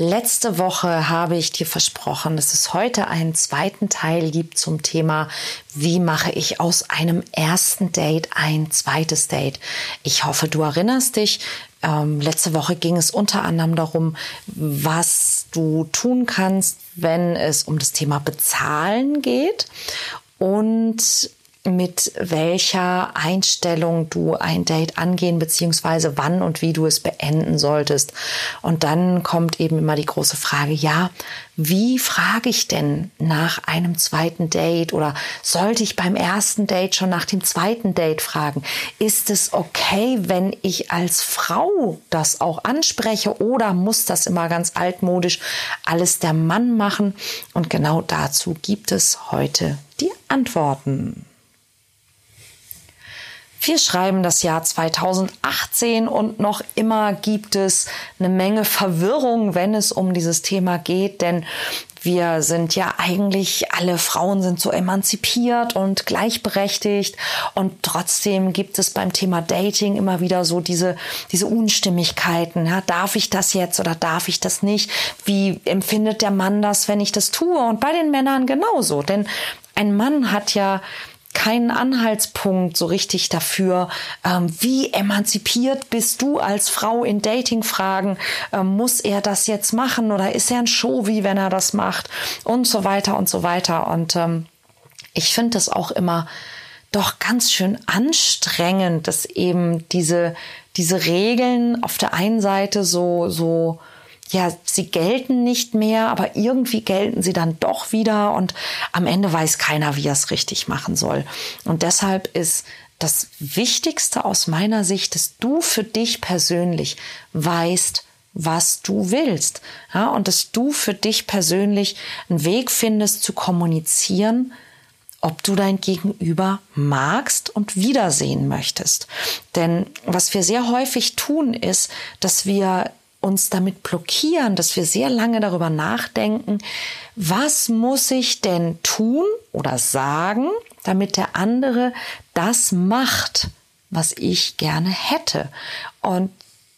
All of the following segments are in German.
Letzte Woche habe ich dir versprochen, dass es heute einen zweiten Teil gibt zum Thema, wie mache ich aus einem ersten Date ein zweites Date. Ich hoffe, du erinnerst dich. Ähm, letzte Woche ging es unter anderem darum, was du tun kannst, wenn es um das Thema Bezahlen geht und mit welcher Einstellung du ein Date angehen beziehungsweise wann und wie du es beenden solltest. Und dann kommt eben immer die große Frage, ja, wie frage ich denn nach einem zweiten Date oder sollte ich beim ersten Date schon nach dem zweiten Date fragen? Ist es okay, wenn ich als Frau das auch anspreche oder muss das immer ganz altmodisch alles der Mann machen? Und genau dazu gibt es heute die Antworten. Wir schreiben das Jahr 2018 und noch immer gibt es eine Menge Verwirrung, wenn es um dieses Thema geht, denn wir sind ja eigentlich, alle Frauen sind so emanzipiert und gleichberechtigt und trotzdem gibt es beim Thema Dating immer wieder so diese, diese Unstimmigkeiten. Ja, darf ich das jetzt oder darf ich das nicht? Wie empfindet der Mann das, wenn ich das tue? Und bei den Männern genauso, denn ein Mann hat ja keinen Anhaltspunkt so richtig dafür, ähm, wie emanzipiert bist du als Frau in Dating-Fragen? Ähm, muss er das jetzt machen oder ist er ein Show, wie wenn er das macht? Und so weiter und so weiter. Und ähm, ich finde das auch immer doch ganz schön anstrengend, dass eben diese, diese Regeln auf der einen Seite so, so, ja, sie gelten nicht mehr, aber irgendwie gelten sie dann doch wieder und am Ende weiß keiner, wie er es richtig machen soll. Und deshalb ist das Wichtigste aus meiner Sicht, dass du für dich persönlich weißt, was du willst. Ja, und dass du für dich persönlich einen Weg findest zu kommunizieren, ob du dein Gegenüber magst und wiedersehen möchtest. Denn was wir sehr häufig tun, ist, dass wir uns damit blockieren, dass wir sehr lange darüber nachdenken, was muss ich denn tun oder sagen, damit der andere das macht, was ich gerne hätte. Und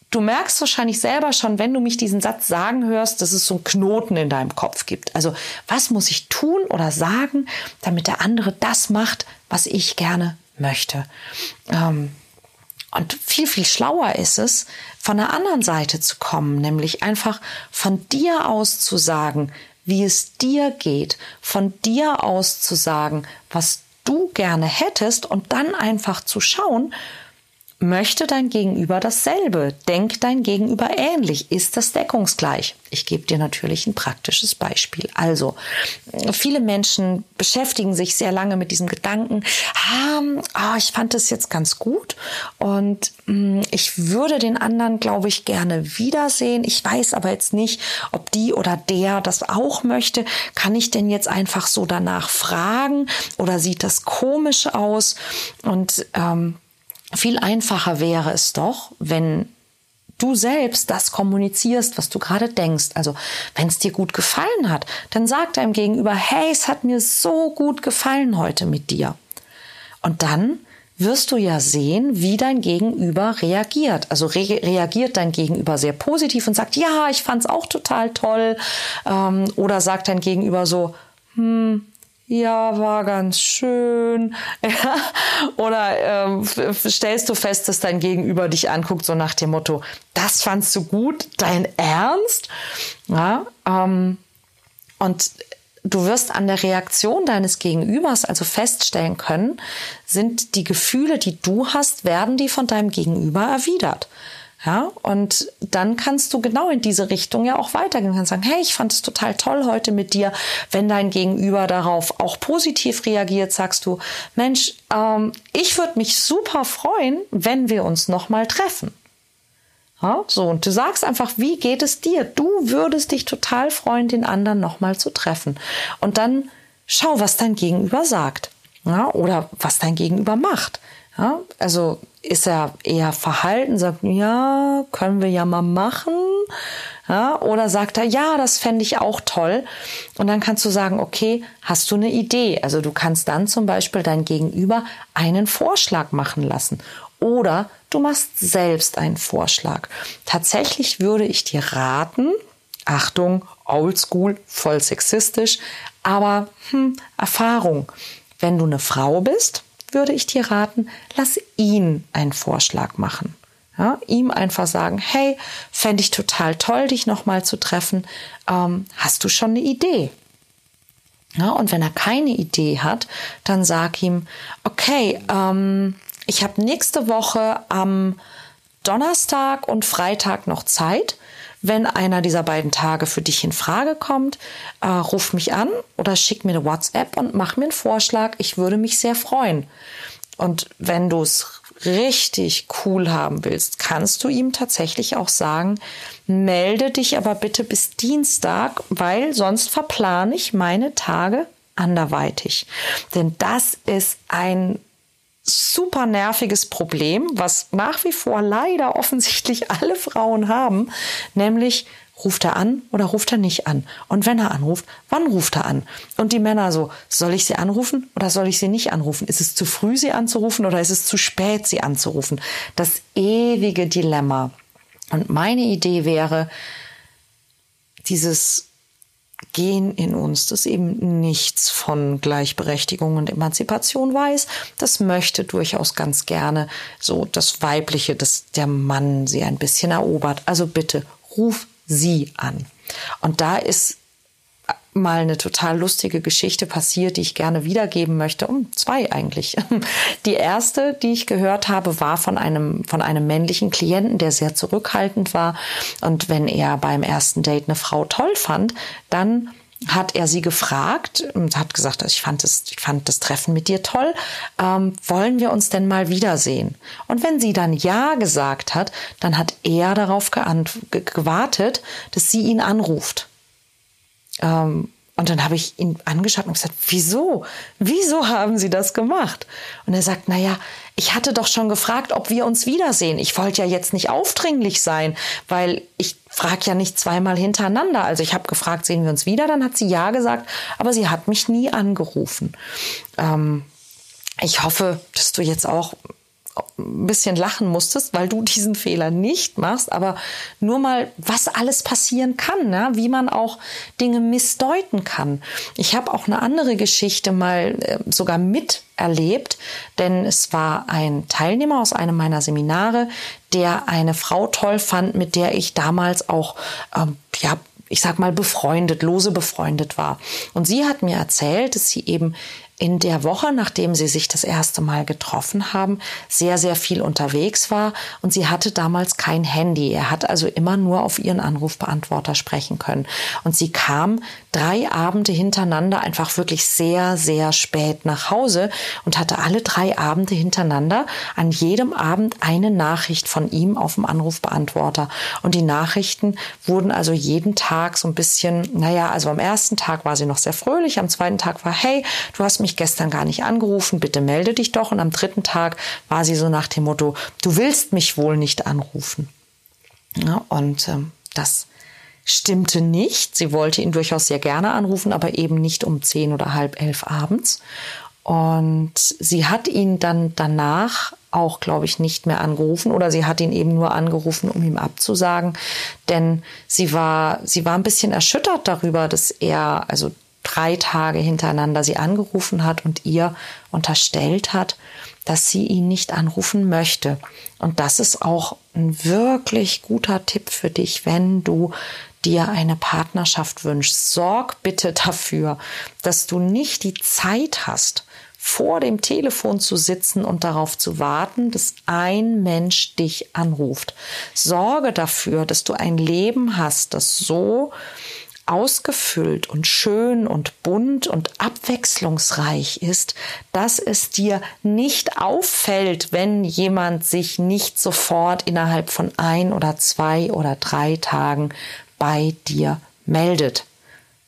du merkst wahrscheinlich selber schon, wenn du mich diesen Satz sagen hörst, dass es so einen Knoten in deinem Kopf gibt. Also was muss ich tun oder sagen, damit der andere das macht, was ich gerne möchte. Ähm, und viel, viel schlauer ist es, von der anderen Seite zu kommen, nämlich einfach von dir aus zu sagen, wie es dir geht, von dir aus zu sagen, was du gerne hättest und dann einfach zu schauen, Möchte dein Gegenüber dasselbe? Denkt dein Gegenüber ähnlich? Ist das deckungsgleich? Ich gebe dir natürlich ein praktisches Beispiel. Also, viele Menschen beschäftigen sich sehr lange mit diesem Gedanken, ah, oh, ich fand es jetzt ganz gut und mh, hm, ich würde den anderen, glaube ich, gerne wiedersehen. Ich weiß aber jetzt nicht, ob die oder der das auch möchte. Kann ich denn jetzt einfach so danach fragen oder sieht das komisch aus? Und ähm, viel einfacher wäre es doch, wenn du selbst das kommunizierst, was du gerade denkst. Also, wenn es dir gut gefallen hat, dann sag deinem Gegenüber, hey, es hat mir so gut gefallen heute mit dir. Und dann wirst du ja sehen, wie dein Gegenüber reagiert. Also re reagiert dein Gegenüber sehr positiv und sagt, ja, ich fand's auch total toll. Ähm, oder sagt dein Gegenüber so, hm, ja, war ganz schön. Oder ähm, stellst du fest, dass dein Gegenüber dich anguckt, so nach dem Motto, das fandst du gut, dein Ernst? Ja, ähm, und du wirst an der Reaktion deines Gegenübers also feststellen können, sind die Gefühle, die du hast, werden die von deinem Gegenüber erwidert. Ja, und dann kannst du genau in diese Richtung ja auch weitergehen. Du kannst sagen, hey, ich fand es total toll heute mit dir. Wenn dein Gegenüber darauf auch positiv reagiert, sagst du, Mensch, ähm, ich würde mich super freuen, wenn wir uns nochmal treffen. Ja, so, und du sagst einfach, wie geht es dir? Du würdest dich total freuen, den anderen nochmal zu treffen. Und dann schau, was dein Gegenüber sagt. Ja, oder was dein Gegenüber macht. Ja, also ist er eher verhalten, sagt, ja, können wir ja mal machen. Ja, oder sagt er, ja, das fände ich auch toll. Und dann kannst du sagen, okay, hast du eine Idee? Also du kannst dann zum Beispiel dein Gegenüber einen Vorschlag machen lassen. Oder du machst selbst einen Vorschlag. Tatsächlich würde ich dir raten, Achtung, oldschool, voll sexistisch, aber hm, Erfahrung. Wenn du eine Frau bist, würde ich dir raten, lass ihn einen Vorschlag machen. Ja, ihm einfach sagen, hey, fände ich total toll, dich nochmal zu treffen. Ähm, hast du schon eine Idee? Ja, und wenn er keine Idee hat, dann sag ihm, okay, ähm, ich habe nächste Woche am Donnerstag und Freitag noch Zeit. Wenn einer dieser beiden Tage für dich in Frage kommt, äh, ruf mich an oder schick mir eine WhatsApp und mach mir einen Vorschlag. Ich würde mich sehr freuen. Und wenn du es richtig cool haben willst, kannst du ihm tatsächlich auch sagen, melde dich aber bitte bis Dienstag, weil sonst verplane ich meine Tage anderweitig. Denn das ist ein super nerviges Problem, was nach wie vor leider offensichtlich alle Frauen haben, nämlich ruft er an oder ruft er nicht an? Und wenn er anruft, wann ruft er an? Und die Männer so, soll ich sie anrufen oder soll ich sie nicht anrufen? Ist es zu früh, sie anzurufen oder ist es zu spät, sie anzurufen? Das ewige Dilemma. Und meine Idee wäre, dieses Gen in uns, das eben nichts von Gleichberechtigung und Emanzipation weiß, das möchte durchaus ganz gerne so das Weibliche, dass der Mann sie ein bisschen erobert. Also bitte ruf sie an. Und da ist mal eine total lustige Geschichte passiert, die ich gerne wiedergeben möchte. Um zwei eigentlich. Die erste, die ich gehört habe, war von einem, von einem männlichen Klienten, der sehr zurückhaltend war. Und wenn er beim ersten Date eine Frau toll fand, dann hat er sie gefragt und hat gesagt, ich fand das, ich fand das Treffen mit dir toll. Ähm, wollen wir uns denn mal wiedersehen? Und wenn sie dann ja gesagt hat, dann hat er darauf gewartet, dass sie ihn anruft. Ähm, und dann habe ich ihn angeschaut und gesagt, wieso? Wieso haben Sie das gemacht? Und er sagt, na ja, ich hatte doch schon gefragt, ob wir uns wiedersehen. Ich wollte ja jetzt nicht aufdringlich sein, weil ich frage ja nicht zweimal hintereinander. Also ich habe gefragt, sehen wir uns wieder? Dann hat sie ja gesagt, aber sie hat mich nie angerufen. Ähm, ich hoffe, dass du jetzt auch ein bisschen lachen musstest, weil du diesen Fehler nicht machst, aber nur mal, was alles passieren kann, ne? wie man auch Dinge missdeuten kann. Ich habe auch eine andere Geschichte mal äh, sogar miterlebt, denn es war ein Teilnehmer aus einem meiner Seminare, der eine Frau toll fand, mit der ich damals auch ähm, ja ich sag mal, befreundet, lose befreundet war. Und sie hat mir erzählt, dass sie eben in der Woche, nachdem sie sich das erste Mal getroffen haben, sehr, sehr viel unterwegs war und sie hatte damals kein Handy. Er hat also immer nur auf ihren Anrufbeantworter sprechen können. Und sie kam drei Abende hintereinander einfach wirklich sehr, sehr spät nach Hause und hatte alle drei Abende hintereinander an jedem Abend eine Nachricht von ihm auf dem Anrufbeantworter. Und die Nachrichten wurden also jeden Tag so ein bisschen, naja, also am ersten Tag war sie noch sehr fröhlich, am zweiten Tag war, hey, du hast mich gestern gar nicht angerufen, bitte melde dich doch. Und am dritten Tag war sie so nach dem Motto, du willst mich wohl nicht anrufen. Ja, und ähm, das stimmte nicht. Sie wollte ihn durchaus sehr gerne anrufen, aber eben nicht um zehn oder halb elf abends. Und sie hat ihn dann danach auch, glaube ich, nicht mehr angerufen oder sie hat ihn eben nur angerufen, um ihm abzusagen, denn sie war, sie war ein bisschen erschüttert darüber, dass er, also drei Tage hintereinander sie angerufen hat und ihr unterstellt hat, dass sie ihn nicht anrufen möchte. Und das ist auch ein wirklich guter Tipp für dich, wenn du dir eine Partnerschaft wünschst. Sorg bitte dafür, dass du nicht die Zeit hast, vor dem Telefon zu sitzen und darauf zu warten, dass ein Mensch dich anruft. Sorge dafür, dass du ein Leben hast, das so ausgefüllt und schön und bunt und abwechslungsreich ist, dass es dir nicht auffällt, wenn jemand sich nicht sofort innerhalb von ein oder zwei oder drei Tagen bei dir meldet.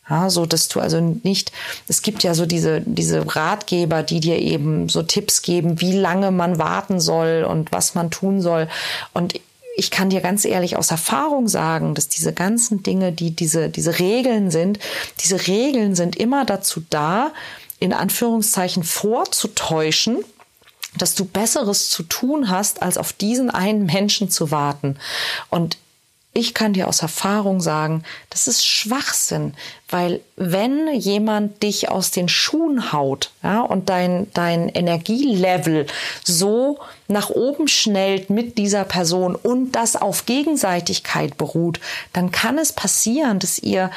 Ja, so dass du also nicht, es gibt ja so diese, diese Ratgeber, die dir eben so Tipps geben, wie lange man warten soll und was man tun soll. Und ich kann dir ganz ehrlich aus Erfahrung sagen, dass diese ganzen Dinge, die diese, diese Regeln sind, diese Regeln sind immer dazu da, in Anführungszeichen vorzutäuschen, dass du Besseres zu tun hast, als auf diesen einen Menschen zu warten. Und ich kann dir aus Erfahrung sagen, das ist Schwachsinn, weil wenn jemand dich aus den Schuhen haut ja, und dein, dein Energielevel so nach oben schnellt mit dieser Person und das auf Gegenseitigkeit beruht, dann kann es passieren, dass ihr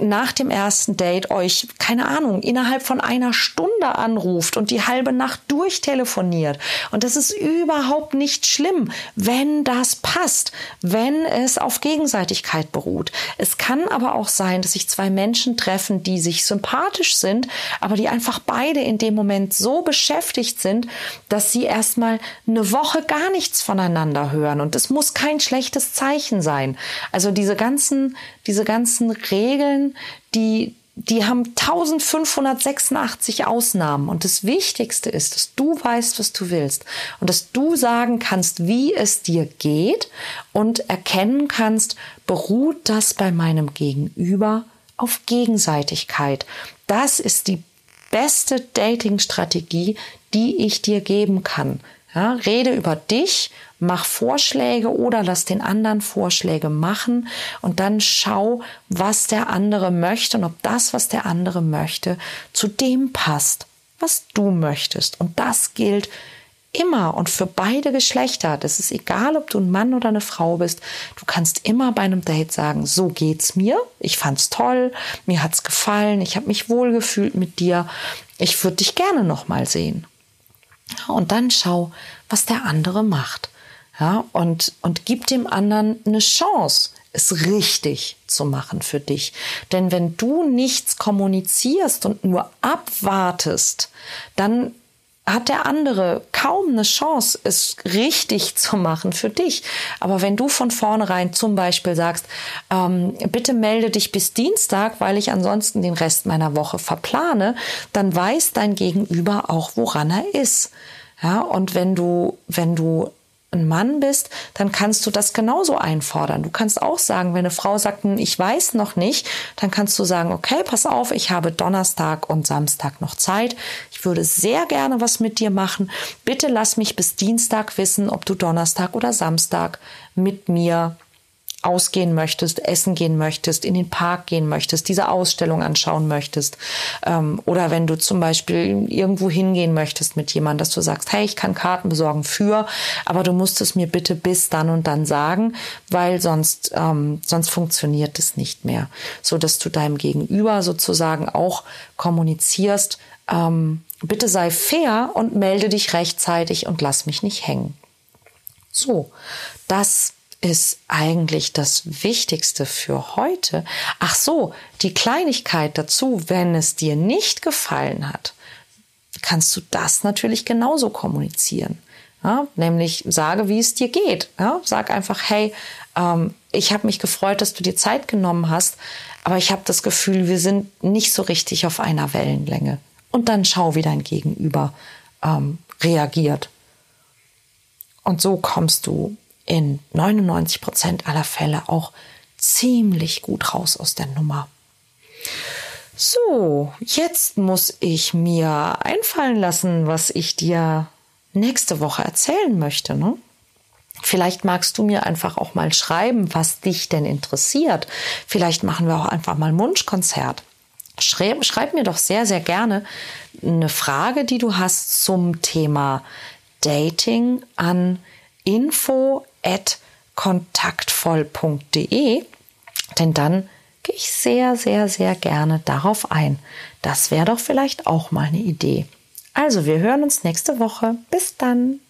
nach dem ersten Date euch, keine Ahnung, innerhalb von einer Stunde anruft und die halbe Nacht durchtelefoniert. Und das ist überhaupt nicht schlimm, wenn das passt, wenn es auf Gegenseitigkeit beruht. Es kann aber auch sein, dass sich zwei Menschen treffen, die sich sympathisch sind, aber die einfach beide in dem Moment so beschäftigt sind, dass sie erstmal eine Woche gar nichts voneinander hören. Und es muss kein schlechtes Zeichen sein. Also diese ganzen, diese ganzen Regeln, die, die haben 1586 Ausnahmen. Und das Wichtigste ist, dass du weißt, was du willst und dass du sagen kannst, wie es dir geht und erkennen kannst, beruht das bei meinem Gegenüber auf Gegenseitigkeit. Das ist die beste Dating-Strategie, die ich dir geben kann. Ja, rede über dich, mach Vorschläge oder lass den anderen Vorschläge machen und dann schau, was der andere möchte und ob das, was der andere möchte, zu dem passt, was du möchtest. Und das gilt immer und für beide Geschlechter. Das ist egal, ob du ein Mann oder eine Frau bist. Du kannst immer bei einem Date sagen, so geht's mir. Ich fand's toll, mir hat's gefallen, ich habe mich wohlgefühlt mit dir. Ich würde dich gerne noch mal sehen. Und dann schau, was der andere macht. Ja, und, und gib dem anderen eine Chance, es richtig zu machen für dich. Denn wenn du nichts kommunizierst und nur abwartest, dann hat der andere kaum eine Chance, es richtig zu machen für dich. Aber wenn du von vornherein zum Beispiel sagst, ähm, bitte melde dich bis Dienstag, weil ich ansonsten den Rest meiner Woche verplane, dann weiß dein Gegenüber auch, woran er ist. Ja, und wenn du, wenn du ein Mann bist, dann kannst du das genauso einfordern. Du kannst auch sagen, wenn eine Frau sagt, hm, ich weiß noch nicht, dann kannst du sagen, okay, pass auf, ich habe Donnerstag und Samstag noch Zeit. Ich würde sehr gerne was mit dir machen. Bitte lass mich bis Dienstag wissen, ob du Donnerstag oder Samstag mit mir ausgehen möchtest, essen gehen möchtest, in den Park gehen möchtest, diese Ausstellung anschauen möchtest. Ähm, oder wenn du zum Beispiel irgendwo hingehen möchtest mit jemandem, dass du sagst, hey, ich kann Karten besorgen für, aber du musst es mir bitte bis dann und dann sagen, weil sonst, ähm, sonst funktioniert es nicht mehr. So dass du deinem Gegenüber sozusagen auch kommunizierst, ähm, bitte sei fair und melde dich rechtzeitig und lass mich nicht hängen. So, das ist eigentlich das Wichtigste für heute. Ach so, die Kleinigkeit dazu, wenn es dir nicht gefallen hat, kannst du das natürlich genauso kommunizieren. Ja, nämlich sage, wie es dir geht. Ja, sag einfach, hey, ähm, ich habe mich gefreut, dass du dir Zeit genommen hast, aber ich habe das Gefühl, wir sind nicht so richtig auf einer Wellenlänge. Und dann schau, wie dein Gegenüber ähm, reagiert. Und so kommst du in 99 Prozent aller Fälle auch ziemlich gut raus aus der Nummer. So, jetzt muss ich mir einfallen lassen, was ich dir nächste Woche erzählen möchte. Ne? Vielleicht magst du mir einfach auch mal schreiben, was dich denn interessiert. Vielleicht machen wir auch einfach mal ein Wunschkonzert. Schreib, schreib mir doch sehr, sehr gerne eine Frage, die du hast zum Thema Dating an info kontaktvoll.de, denn dann gehe ich sehr, sehr, sehr gerne darauf ein. Das wäre doch vielleicht auch mal eine Idee. Also, wir hören uns nächste Woche. Bis dann.